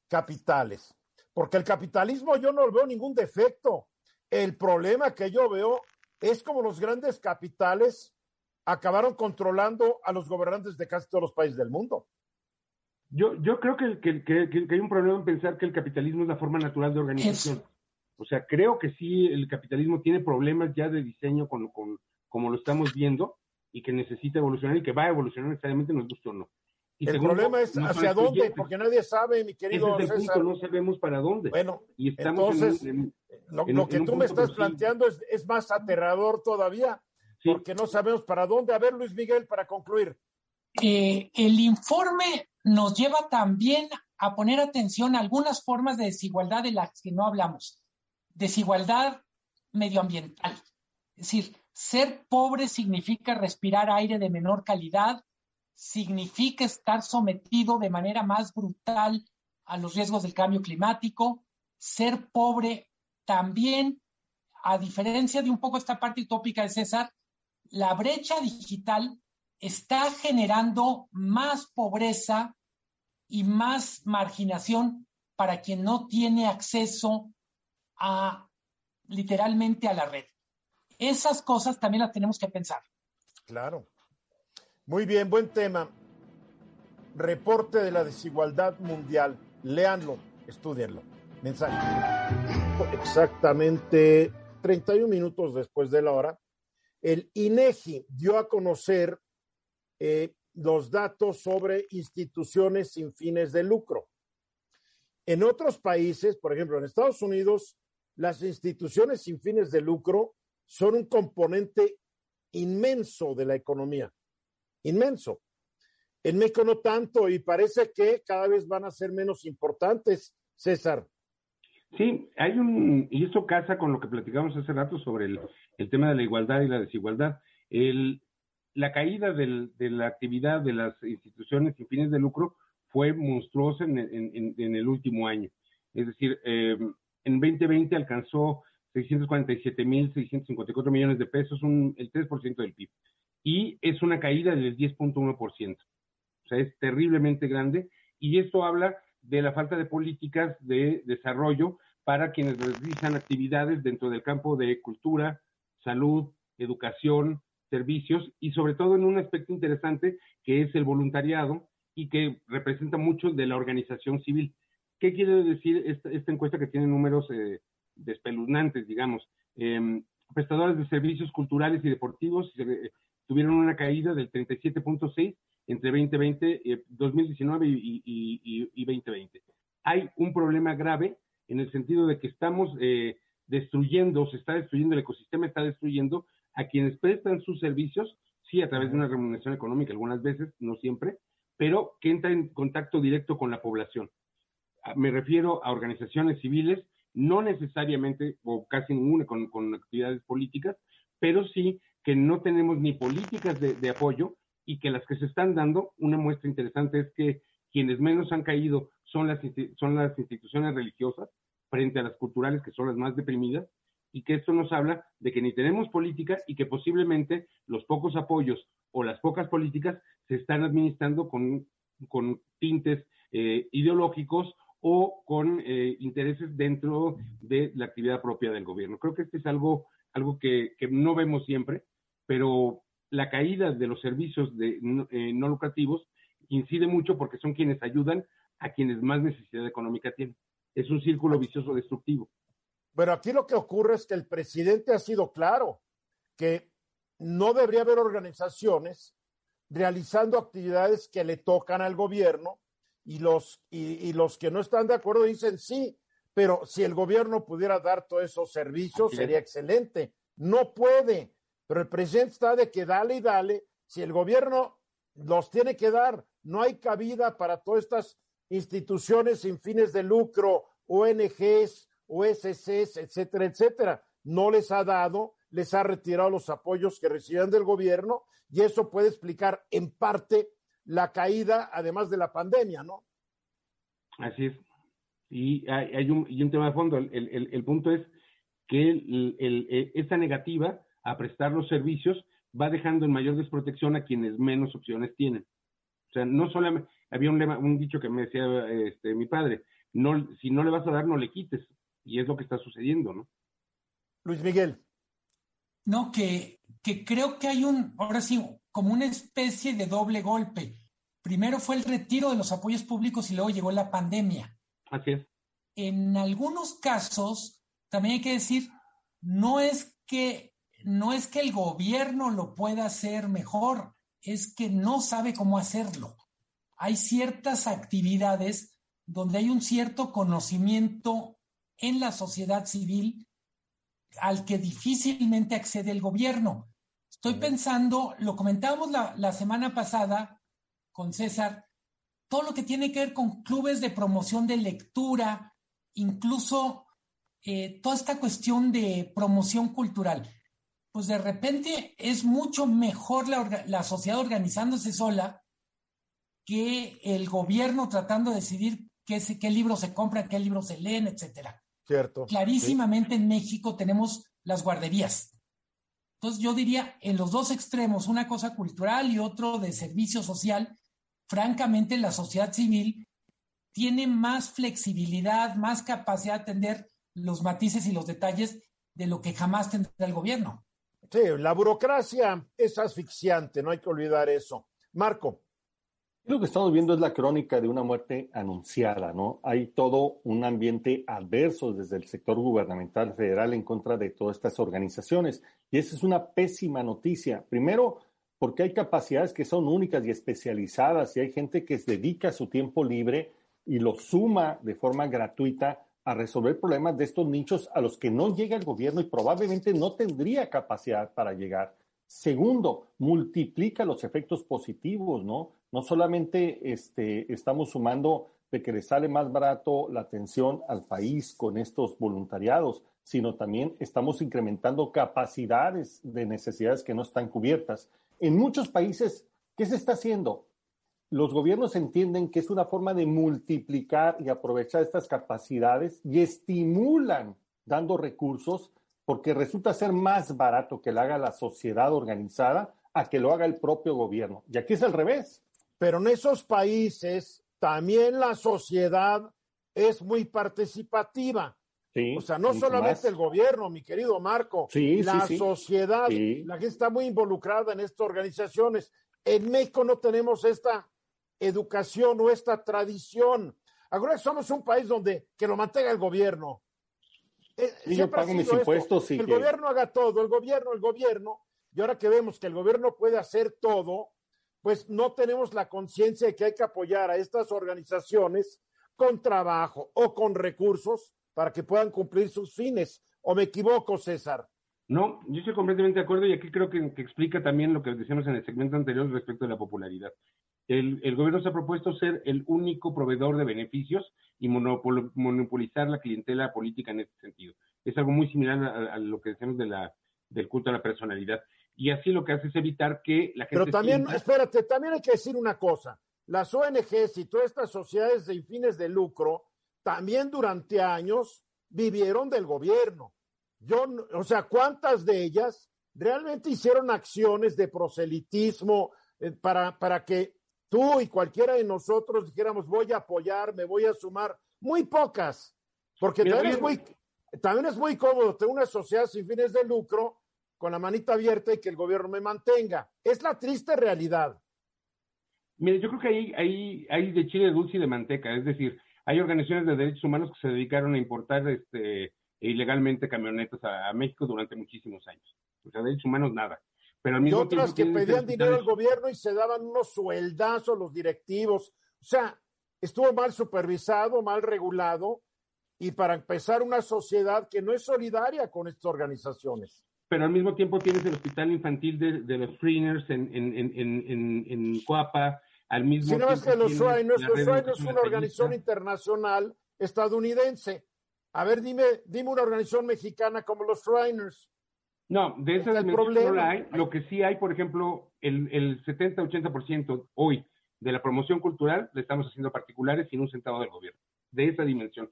capitales? Porque el capitalismo yo no veo ningún defecto. El problema que yo veo es como los grandes capitales acabaron controlando a los gobernantes de casi todos los países del mundo. Yo, yo creo que, que, que, hay un problema en pensar que el capitalismo es la forma natural de organización. O sea, creo que sí, el capitalismo tiene problemas ya de diseño con, con, como lo estamos viendo y que necesita evolucionar y que va a evolucionar necesariamente, nos gusta o no. Y el problema es hacia dónde, porque nadie sabe, mi querido Ese César. no sabemos para dónde. Bueno, y estamos entonces, en, lo, que tú me estás planteando es, es, más aterrador todavía, porque no sabemos para dónde. A ver, Luis Miguel, para concluir. Eh, el informe nos lleva también a poner atención a algunas formas de desigualdad de las que no hablamos. Desigualdad medioambiental. Es decir, ser pobre significa respirar aire de menor calidad, significa estar sometido de manera más brutal a los riesgos del cambio climático. Ser pobre también, a diferencia de un poco esta parte utópica de César, la brecha digital está generando más pobreza y más marginación para quien no tiene acceso a literalmente a la red. Esas cosas también las tenemos que pensar. Claro. Muy bien, buen tema. Reporte de la desigualdad mundial. Leanlo, estudienlo. Mensaje. Exactamente 31 minutos después de la hora, el INEGI dio a conocer eh, los datos sobre instituciones sin fines de lucro. En otros países, por ejemplo, en Estados Unidos, las instituciones sin fines de lucro son un componente inmenso de la economía, inmenso. En México no tanto y parece que cada vez van a ser menos importantes, César. Sí, hay un, y eso casa con lo que platicamos hace rato sobre el, tema de la igualdad y la desigualdad. El, la caída del, de la actividad de las instituciones sin fines de lucro fue monstruosa en el último año. Es decir, eh, en 2020 alcanzó 647.654 millones de pesos, un, el 3% del PIB. Y es una caída del 10.1%. O sea, es terriblemente grande. Y esto habla de la falta de políticas de desarrollo para quienes realizan actividades dentro del campo de cultura, salud, educación, servicios y sobre todo en un aspecto interesante que es el voluntariado y que representa mucho de la organización civil. ¿Qué quiere decir esta, encuesta que tiene números eh, despeluznantes, digamos? Eh, prestadores de servicios culturales y deportivos eh, tuvieron una caída del 37.6 entre 2020, 2019 y, y, y, 2020. Hay un problema grave en el sentido de que estamos eh, destruyendo, se está destruyendo, el ecosistema está destruyendo a quienes prestan sus servicios, sí a través de una remuneración económica algunas veces, no siempre, pero que entra en contacto directo con la población. Me refiero a organizaciones civiles, no necesariamente o casi ninguna con, actividades políticas, pero sí que no tenemos ni políticas de, de apoyo y que las que se están dando, una muestra interesante es que quienes menos han caído son las, son las instituciones religiosas frente a las culturales, que son las más deprimidas, y que esto nos habla de que ni tenemos política y que posiblemente los pocos apoyos o las pocas políticas se están administrando con, con tintes eh, ideológicos o con eh, intereses dentro de la actividad propia del gobierno. Creo que este es algo, algo que, que no vemos siempre, pero la caída de los servicios de, eh, no lucrativos incide mucho porque son quienes ayudan a quienes más necesidad económica tienen. Es un círculo vicioso destructivo. Pero aquí lo que ocurre es que el presidente ha sido claro que no debería haber organizaciones realizando actividades que le tocan al gobierno y los, y, los que no están de acuerdo dicen sí, pero si el gobierno pudiera dar todos esos servicios sería excelente. No puede, pero el presidente está de que dale y dale. Si el gobierno los tiene que dar, no hay cabida para todas estas instituciones sin fines de lucro, ONGs OSCs, etcétera, etcétera. No les ha dado, les ha retirado los apoyos que recibían del gobierno y eso puede explicar en parte la caída, además de la pandemia, ¿no? Así es. Y hay, un, y un, tema de fondo. El, el, el punto es que esta negativa a prestar los servicios va dejando en mayor desprotección a quienes menos opciones tienen. O sea, no solamente, había un, lema, un dicho que me decía este, mi padre, no, si no le vas a dar, no le quites. Y es lo que está sucediendo, ¿no? Luis Miguel. No, que, que creo que hay un, ahora sí, como una especie de doble golpe. Primero fue el retiro de los apoyos públicos y luego llegó la pandemia. Así es. En algunos casos, también hay que decir, no es que no es que el gobierno lo pueda hacer mejor, es que no sabe cómo hacerlo. Hay ciertas actividades donde hay un cierto conocimiento en la sociedad civil al que difícilmente accede el gobierno. Estoy pensando, lo comentábamos la, semana pasada con César, todo lo que tiene que ver con clubes de promoción de lectura, incluso eh, toda esta cuestión de promoción cultural pues de repente es mucho mejor la, sociedad organizándose sola que el gobierno tratando de decidir qué, qué libros se compran, qué libros se leen, etcétera. Cierto. Clarísimamente en México tenemos las guarderías. Entonces yo diría, en los dos extremos, una cosa cultural y otro de servicio social, francamente la sociedad civil tiene más flexibilidad, más capacidad de atender los matices y los detalles de lo que jamás tendrá el gobierno. Sí, la burocracia es asfixiante, no hay que olvidar eso. Marco. Lo que estamos viendo es la crónica de una muerte anunciada, ¿no? Hay todo un ambiente adverso desde el sector gubernamental federal en contra de todas estas organizaciones. Y esa es una pésima noticia. Primero, porque hay capacidades que son únicas y especializadas y hay gente que dedica su tiempo libre y lo suma de forma gratuita a resolver problemas de estos nichos a los que no llega el gobierno y probablemente no tendría capacidad para llegar. Segundo, multiplica los efectos positivos, ¿no? No solamente este, estamos sumando de que le sale más barato la atención al país con estos voluntariados, sino también estamos incrementando capacidades de necesidades que no están cubiertas. En muchos países, ¿qué se está haciendo? los gobiernos entienden que es una forma de multiplicar y aprovechar estas capacidades y estimulan dando recursos porque resulta ser más barato que lo haga la sociedad organizada a que lo haga el propio gobierno. Y aquí es al revés. Pero en esos países también la sociedad es muy participativa. o sea, no solamente el gobierno, mi querido Marco, la sociedad, la gente está muy involucrada en estas organizaciones. En México no tenemos esta educación o esta tradición. Ahora somos un país donde que lo mantenga el gobierno. Eh, yo pago mis impuestos. el gobierno haga todo, el gobierno, el gobierno. Y ahora que vemos que el gobierno puede hacer todo, pues no tenemos la conciencia de que hay que apoyar a estas organizaciones con trabajo o con recursos para que puedan cumplir sus fines. ¿O me equivoco, César? No, yo estoy completamente de acuerdo y aquí creo que, que, explica también lo que decíamos en el segmento anterior respecto de la popularidad el, gobierno se ha propuesto ser el único proveedor de beneficios y monopolizar la clientela política en este sentido. Es algo muy similar a, lo que decimos de la, del culto a la personalidad. Y así lo que hace es evitar que la gente. Pero también, espérate, también hay que decir una cosa. Las ONGs y todas estas sociedades de fines de lucro también durante años vivieron del gobierno. Yo, o sea, ¿cuántas de ellas realmente hicieron acciones de proselitismo eh, para, para que tú y cualquiera de nosotros dijéramos voy a apoyar, me voy a sumar, muy pocas, porque también es, muy, también es muy cómodo tener una sociedad sin fines de lucro con la manita abierta y que el gobierno me mantenga. Es la triste realidad. Mire, yo creo que ahí hay, hay de chile dulce y de manteca, es decir, hay organizaciones de derechos humanos que se dedicaron a importar este, ilegalmente camionetas a, a México durante muchísimos años. O sea, derechos humanos nada y otras que pedían dinero al gobierno y se daban unos sueldazos los directivos. O sea, estuvo mal supervisado, mal regulado y para empezar una sociedad que no es solidaria con estas organizaciones. Pero al mismo tiempo tienes el hospital infantil de, los Freeners en, en, en, en, Coapa, al mismo si no es que los Shriners, los es una organización internacional estadounidense. A ver, dime, dime una organización mexicana como los Shriners. No, de esa dimensión no hay. Lo que sí hay, por ejemplo, el, el 70-80% hoy de la promoción cultural le estamos haciendo particulares sin un centavo del gobierno. De esa dimensión.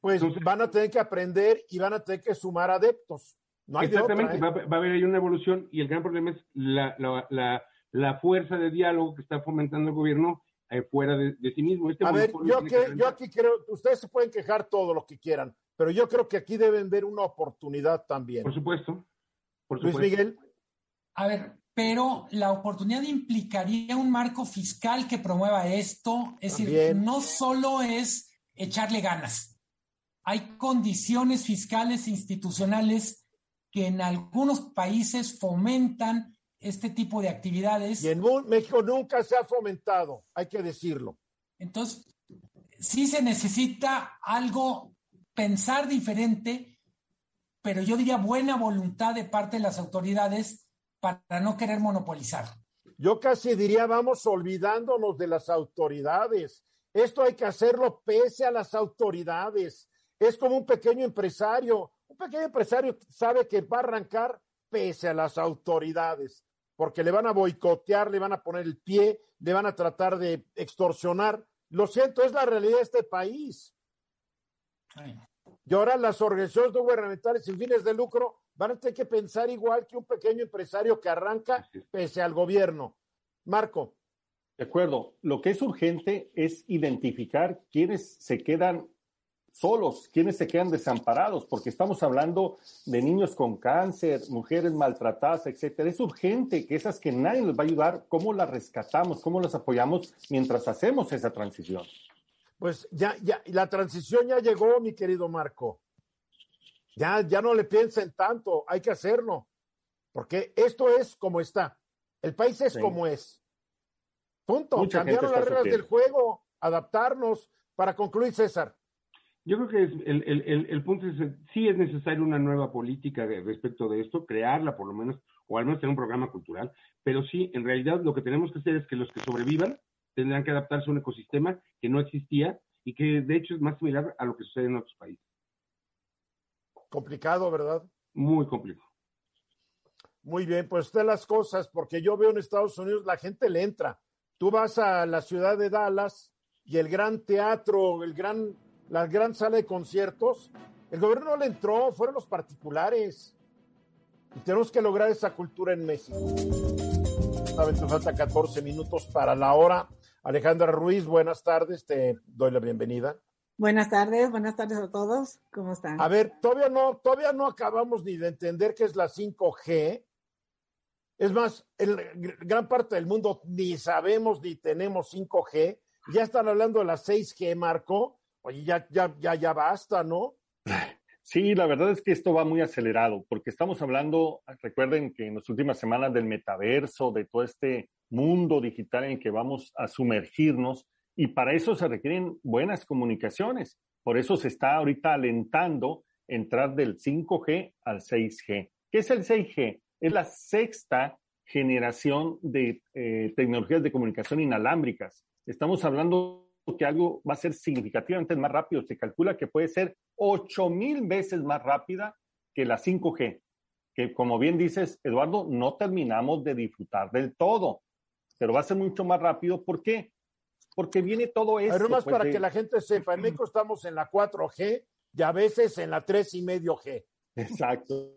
Pues van a tener que aprender y van a tener que sumar adeptos. No hay Exactamente, ¿eh? va, va, a haber ahí una evolución y el gran problema es la, la, la, la fuerza de diálogo que está fomentando el gobierno eh, fuera de, de, sí mismo. Este a ver, yo, que, yo aquí creo, ustedes se pueden quejar todo lo que quieran, pero yo creo que aquí deben ver una oportunidad también. Por supuesto. Por Luis Miguel. A ver, pero la oportunidad implicaría un marco fiscal que promueva esto. Es También. decir, no solo es echarle ganas. Hay condiciones fiscales e institucionales que en algunos países fomentan este tipo de actividades. Y en México nunca se ha fomentado, hay que decirlo. Entonces, sí se necesita algo, pensar diferente, pero yo diría buena voluntad de parte de las autoridades para no querer monopolizar. Yo casi diría, vamos olvidándonos de las autoridades. Esto hay que hacerlo pese a las autoridades. Es como un pequeño empresario. Un pequeño empresario sabe que va a arrancar pese a las autoridades, porque le van a boicotear, le van a poner el pie, le van a tratar de extorsionar. Lo siento, es la realidad de este país. Ay. Y ahora las organizaciones no gubernamentales sin fines de lucro van a tener que pensar igual que un pequeño empresario que arranca pese al gobierno. Marco. De acuerdo. Lo que es urgente es identificar quiénes se quedan solos, quiénes se quedan desamparados, porque estamos hablando de niños con cáncer, mujeres maltratadas, etcétera. Es urgente que esas que nadie les va a ayudar, cómo las rescatamos, cómo las apoyamos mientras hacemos esa transición. Pues ya, ya, la transición ya llegó, mi querido Marco. Ya, ya no le piensen tanto, hay que hacerlo, porque esto es como está. El país es sí. como es. Punto. Mucha Cambiaron las reglas del juego, adaptarnos. Para concluir, César. Yo creo que es el, el, el, el, punto es, sí es necesaria una nueva política de, respecto de esto, crearla por lo menos, o al menos tener un programa cultural, pero sí, en realidad lo que tenemos que hacer es que los que sobrevivan tendrán que adaptarse a un ecosistema que no existía y que de hecho es más similar a lo que sucede en otros países. Complicado, ¿verdad? Muy complicado. Muy bien, pues de las cosas, porque yo veo en Estados Unidos la gente le entra. Tú vas a la ciudad de Dallas y el gran teatro, el gran, la gran sala de conciertos, el gobierno no le entró, fueron los particulares. Y tenemos que lograr esa cultura en México. Nos falta 14 minutos para la hora. Alejandra Ruiz, buenas tardes, te doy la bienvenida. Buenas tardes, buenas tardes a todos. ¿Cómo están? A ver, todavía no, todavía no acabamos ni de entender qué es la 5G. Es más, en gran parte del mundo ni sabemos ni tenemos 5G. Ya están hablando de la 6G, Marco. Oye, ya, ya, ya, ya basta, ¿no? Sí, la verdad es que esto va muy acelerado, porque estamos hablando, recuerden que en las últimas semanas del metaverso, de todo este mundo digital en el que vamos a sumergirnos, y para eso se requieren buenas comunicaciones. Por eso se está ahorita alentando entrar del 5G al 6G. ¿Qué es el 6G? Es la sexta generación de eh, tecnologías de comunicación inalámbricas. Estamos hablando que algo va a ser significativamente más rápido. Se calcula que puede ser 8 mil veces más rápida que la 5G, que como bien dices, Eduardo, no terminamos de disfrutar del todo, pero va a ser mucho más rápido. ¿Por qué? Porque viene todo esto. Además, pues, para de... que la gente sepa, en México estamos en la 4G y a veces en la 3 y medio G. Exacto.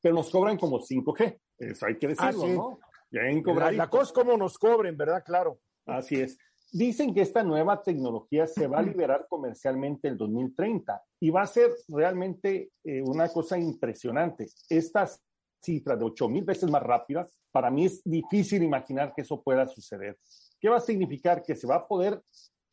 Pero nos cobran como 5G. Eso hay que decirlo, ah, sí. ¿no? Bien la, la cosa es como nos cobren, ¿verdad? Claro. Así es. Dicen que esta nueva tecnología se va a liberar comercialmente el 2030 y va a ser realmente eh, una cosa impresionante. Estas cifras de 8 mil veces más rápidas, para mí es difícil imaginar que eso pueda suceder. ¿Qué va a significar? Que se va a poder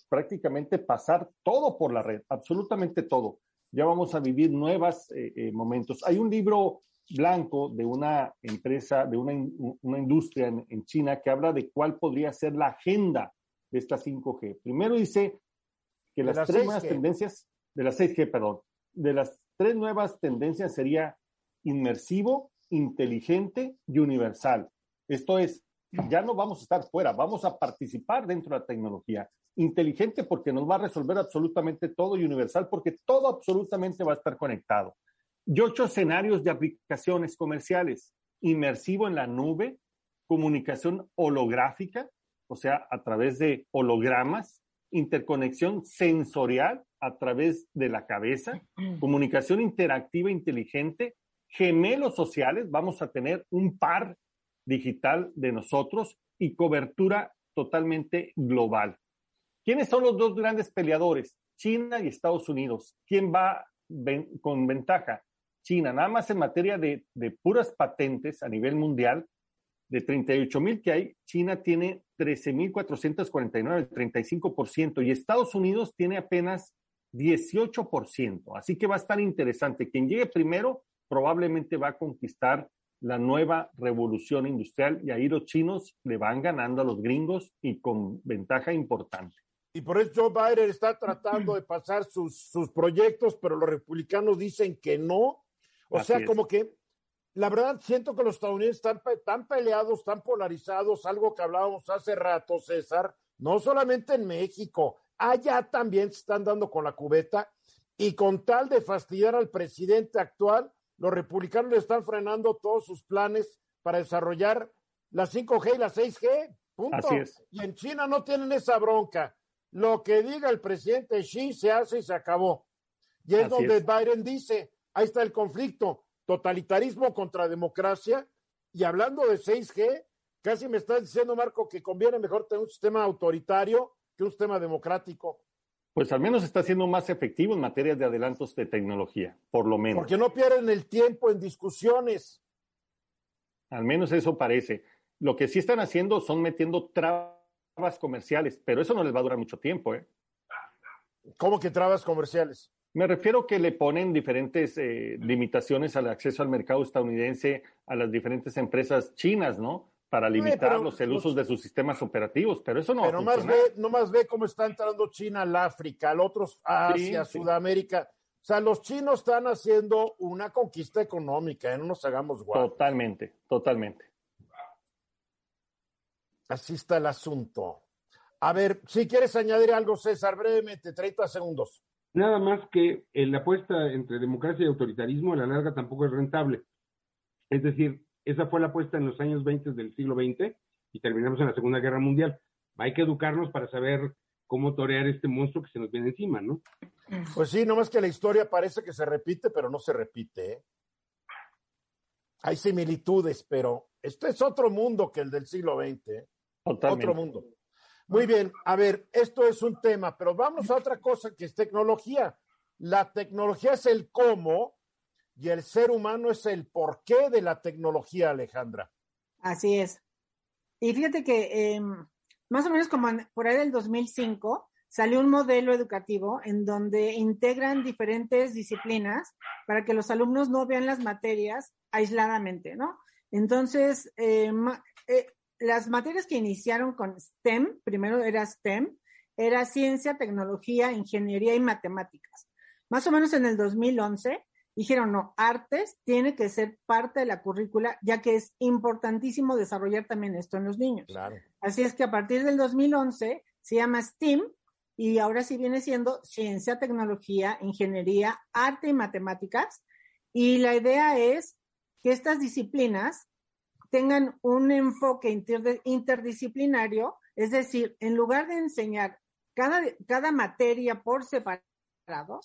prácticamente pasar todo por la red, absolutamente todo. Ya vamos a vivir nuevos eh, eh, momentos. Hay un libro blanco de una empresa, de una, in, una industria en, en China que habla de cuál podría ser la agenda de esta 5G. Primero dice que las tres 6G. nuevas tendencias, de las 6G, perdón, de las tres nuevas tendencias sería inmersivo, inteligente y universal. Esto es, ya no vamos a estar fuera, vamos a participar dentro de la tecnología. inteligente porque nos va a resolver absolutamente todo y universal porque todo absolutamente va a estar conectado. Y ocho escenarios de aplicaciones comerciales, inmersivo en la nube, comunicación holográfica, o sea, a través de hologramas, interconexión sensorial a través de la cabeza, comunicación interactiva inteligente, gemelos sociales, vamos a tener un par digital de nosotros y cobertura totalmente global. ¿Quiénes son los dos grandes peleadores? China y Estados Unidos. ¿Quién va con ventaja? China, nada más en materia de, de puras patentes a nivel mundial, de 38 mil que hay, China tiene 13.449, 35%, y Estados Unidos tiene apenas 18%. Así que va a estar interesante. Quien llegue primero probablemente va a conquistar la nueva revolución industrial y ahí los chinos le van ganando a los gringos y con ventaja importante. Y por eso Joe Biden está tratando de pasar sus, sus proyectos, pero los republicanos dicen que no. O sea, como que la verdad siento que los estadounidenses están tan peleados, tan polarizados, algo que hablábamos hace rato, César, no solamente en México, allá también se están dando con la cubeta y con tal de fastidiar al presidente actual, los republicanos le están frenando todos sus planes para desarrollar la 5G y la 6G. Punto. Así es. Y en China no tienen esa bronca. Lo que diga el presidente Xi se hace y se acabó. Y es Así donde es. Biden dice, ahí está el conflicto, totalitarismo contra democracia. Y hablando de 6G, casi me estás diciendo, Marco, que conviene mejor tener un sistema autoritario que un sistema democrático. Pues al menos está siendo más efectivo en materia de adelantos de tecnología, por lo menos. Porque no pierden el tiempo en discusiones. Al menos eso parece. Lo que sí están haciendo son metiendo trabas comerciales, pero eso no les va a durar mucho tiempo. ¿eh? ¿Cómo que trabas comerciales? Me refiero que le ponen diferentes eh, limitaciones al acceso al mercado estadounidense a las diferentes empresas chinas, ¿no? Para limitar pero los el usos de sus sistemas operativos, pero eso no va a Pero más funcionar. ve, nomás ve cómo está entrando China al África, al otros a Asia, Sí, sí. Sudamérica. O sea, los chinos están haciendo una conquista económica, ¿eh? no nos hagamos guau. Totalmente, totalmente. Así está el asunto. A ver, si quieres añadir algo, César, brevemente, 30 segundos. Nada más que eh, la apuesta entre democracia y autoritarismo a la larga tampoco es rentable. Es decir, esa fue la apuesta en los años 20 del siglo XX y terminamos en la Segunda Guerra Mundial. Hay que educarnos para saber cómo torear este monstruo que se nos viene encima, ¿no? Pues sí, nomás que la historia parece que se repite, pero no se repite. ¿eh? Hay similitudes, pero este es otro mundo que el del siglo XX. ¿eh? Totalmente. Otro mundo. Muy bien, a ver, esto es un tema, pero vamos a otra cosa que es tecnología. La tecnología es el cómo y el ser humano es el porqué de la tecnología, Alejandra. Así es. Y fíjate que eh, más o menos como por ahí del 2005 salió un modelo educativo en donde integran diferentes disciplinas para que los alumnos no vean las materias aisladamente, ¿no? Entonces, ma- eh, las materias que iniciaron con STEM, primero era STEM, era ciencia, tecnología, ingeniería y matemáticas. Más o menos en el 2011 dijeron, no, artes tiene que ser parte de la currícula, ya que es importantísimo desarrollar también esto en los niños. Claro. Así es que a partir del 2011 se llama STEAM y ahora sí viene siendo ciencia, tecnología, ingeniería, arte y matemáticas. Y la idea es que estas disciplinas tengan un enfoque inter- interdisciplinario, es decir, en lugar de enseñar cada, materia por separado,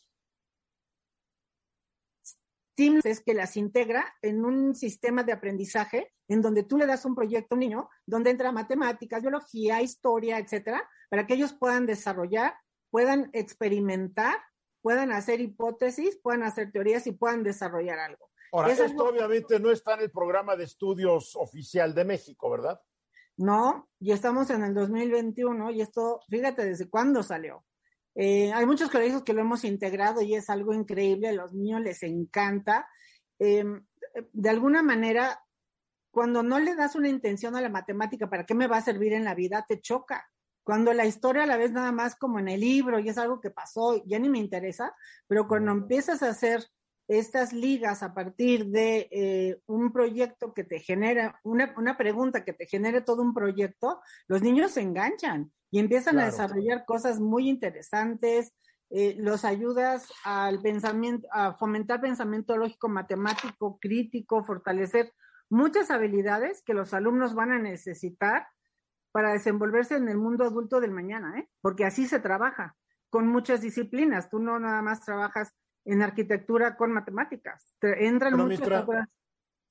STEAM es que las integra en un sistema de aprendizaje en donde tú le das un proyecto a un niño, donde entra matemáticas, biología, historia, etcétera, para que ellos puedan desarrollar, puedan experimentar, puedan hacer hipótesis, puedan hacer teorías y puedan desarrollar algo. Ahora, esto obviamente no está en el programa de estudios oficial de México, ¿verdad? No, ya estamos en el 2021 y esto, fíjate desde cuándo salió. Eh, hay muchos colegios que lo hemos integrado y es algo increíble, a los niños les encanta. Eh, de alguna manera, cuando no le das una intención a la matemática, ¿para qué me va a servir en la vida? Te choca. Cuando la historia la ves nada más como en el libro y es algo que pasó, ya ni me interesa, pero cuando empiezas a hacer estas ligas a partir de eh, un proyecto que te genera, una, una, pregunta que te genere todo un proyecto, los niños se enganchan y empiezan a desarrollar cosas muy interesantes, eh, los ayudas al pensamiento, a fomentar pensamiento lógico, matemático, crítico, fortalecer muchas habilidades que los alumnos van a necesitar para desenvolverse en el mundo adulto del mañana, ¿eh? porque así se trabaja con muchas disciplinas. Tú no nada más trabajas en arquitectura con matemáticas. Te entran muchas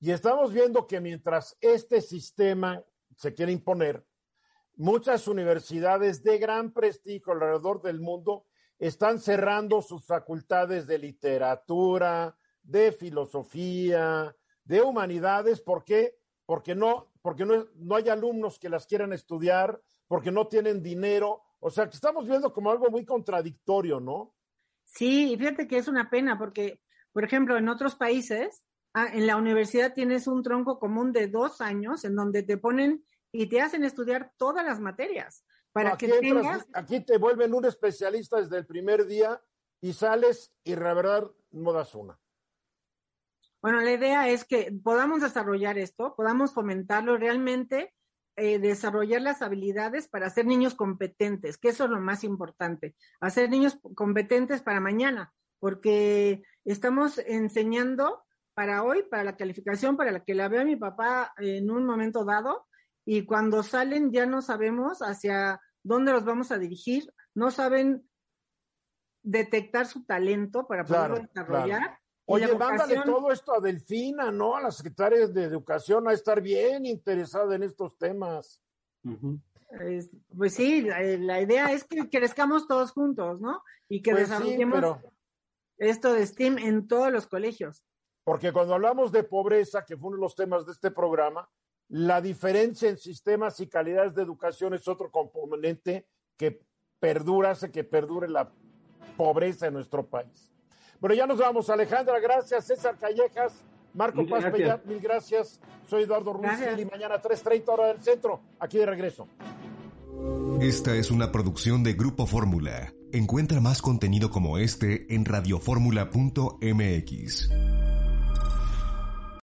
Y estamos viendo que mientras este sistema se quiere imponer, muchas universidades de gran prestigio alrededor del mundo están cerrando sus facultades de literatura, de filosofía, de humanidades. ¿Por qué? Porque no, porque no, no hay alumnos que las quieran estudiar, porque no tienen dinero. O sea, que estamos viendo como algo muy contradictorio, ¿no? Sí, y fíjate que es una pena porque, por ejemplo, en otros países, ah, en la universidad tienes un tronco común de dos años en donde te ponen y te hacen estudiar todas las materias para aquí que tengas... Aquí te vuelven un especialista desde el primer día y sales y la verdad no das una. Bueno, la idea es que podamos desarrollar esto, podamos fomentarlo realmente eh, desarrollar las habilidades para ser niños competentes, que eso es lo más importante, hacer niños competentes para mañana, porque estamos enseñando para hoy, para la calificación, para la que la vea mi papá en un momento dado, y cuando salen ya no sabemos hacia dónde los vamos a dirigir, no saben detectar su talento para poderlo desarrollar. Oye, mándale todo esto a Delfina, ¿no? A la secretaria de Educación a estar bien interesada en estos temas. pues sí, la, idea es que crezcamos todos juntos, ¿no? Y que pues desarrollemos esto de STEAM en todos los colegios. Porque cuando hablamos de pobreza, que fue uno de los temas de este programa, la diferencia en sistemas y calidades de educación es otro componente que perdura, hace que perdure la pobreza en nuestro país. Bueno, ya nos vamos. Alejandra, gracias. César Callejas, Marco Paz Pellat, mil gracias. Soy Eduardo Ruiz y mañana 3.30 hora del centro, aquí de regreso. Esta es una producción de Grupo Fórmula. Encuentra más contenido como este en radioformula.mx.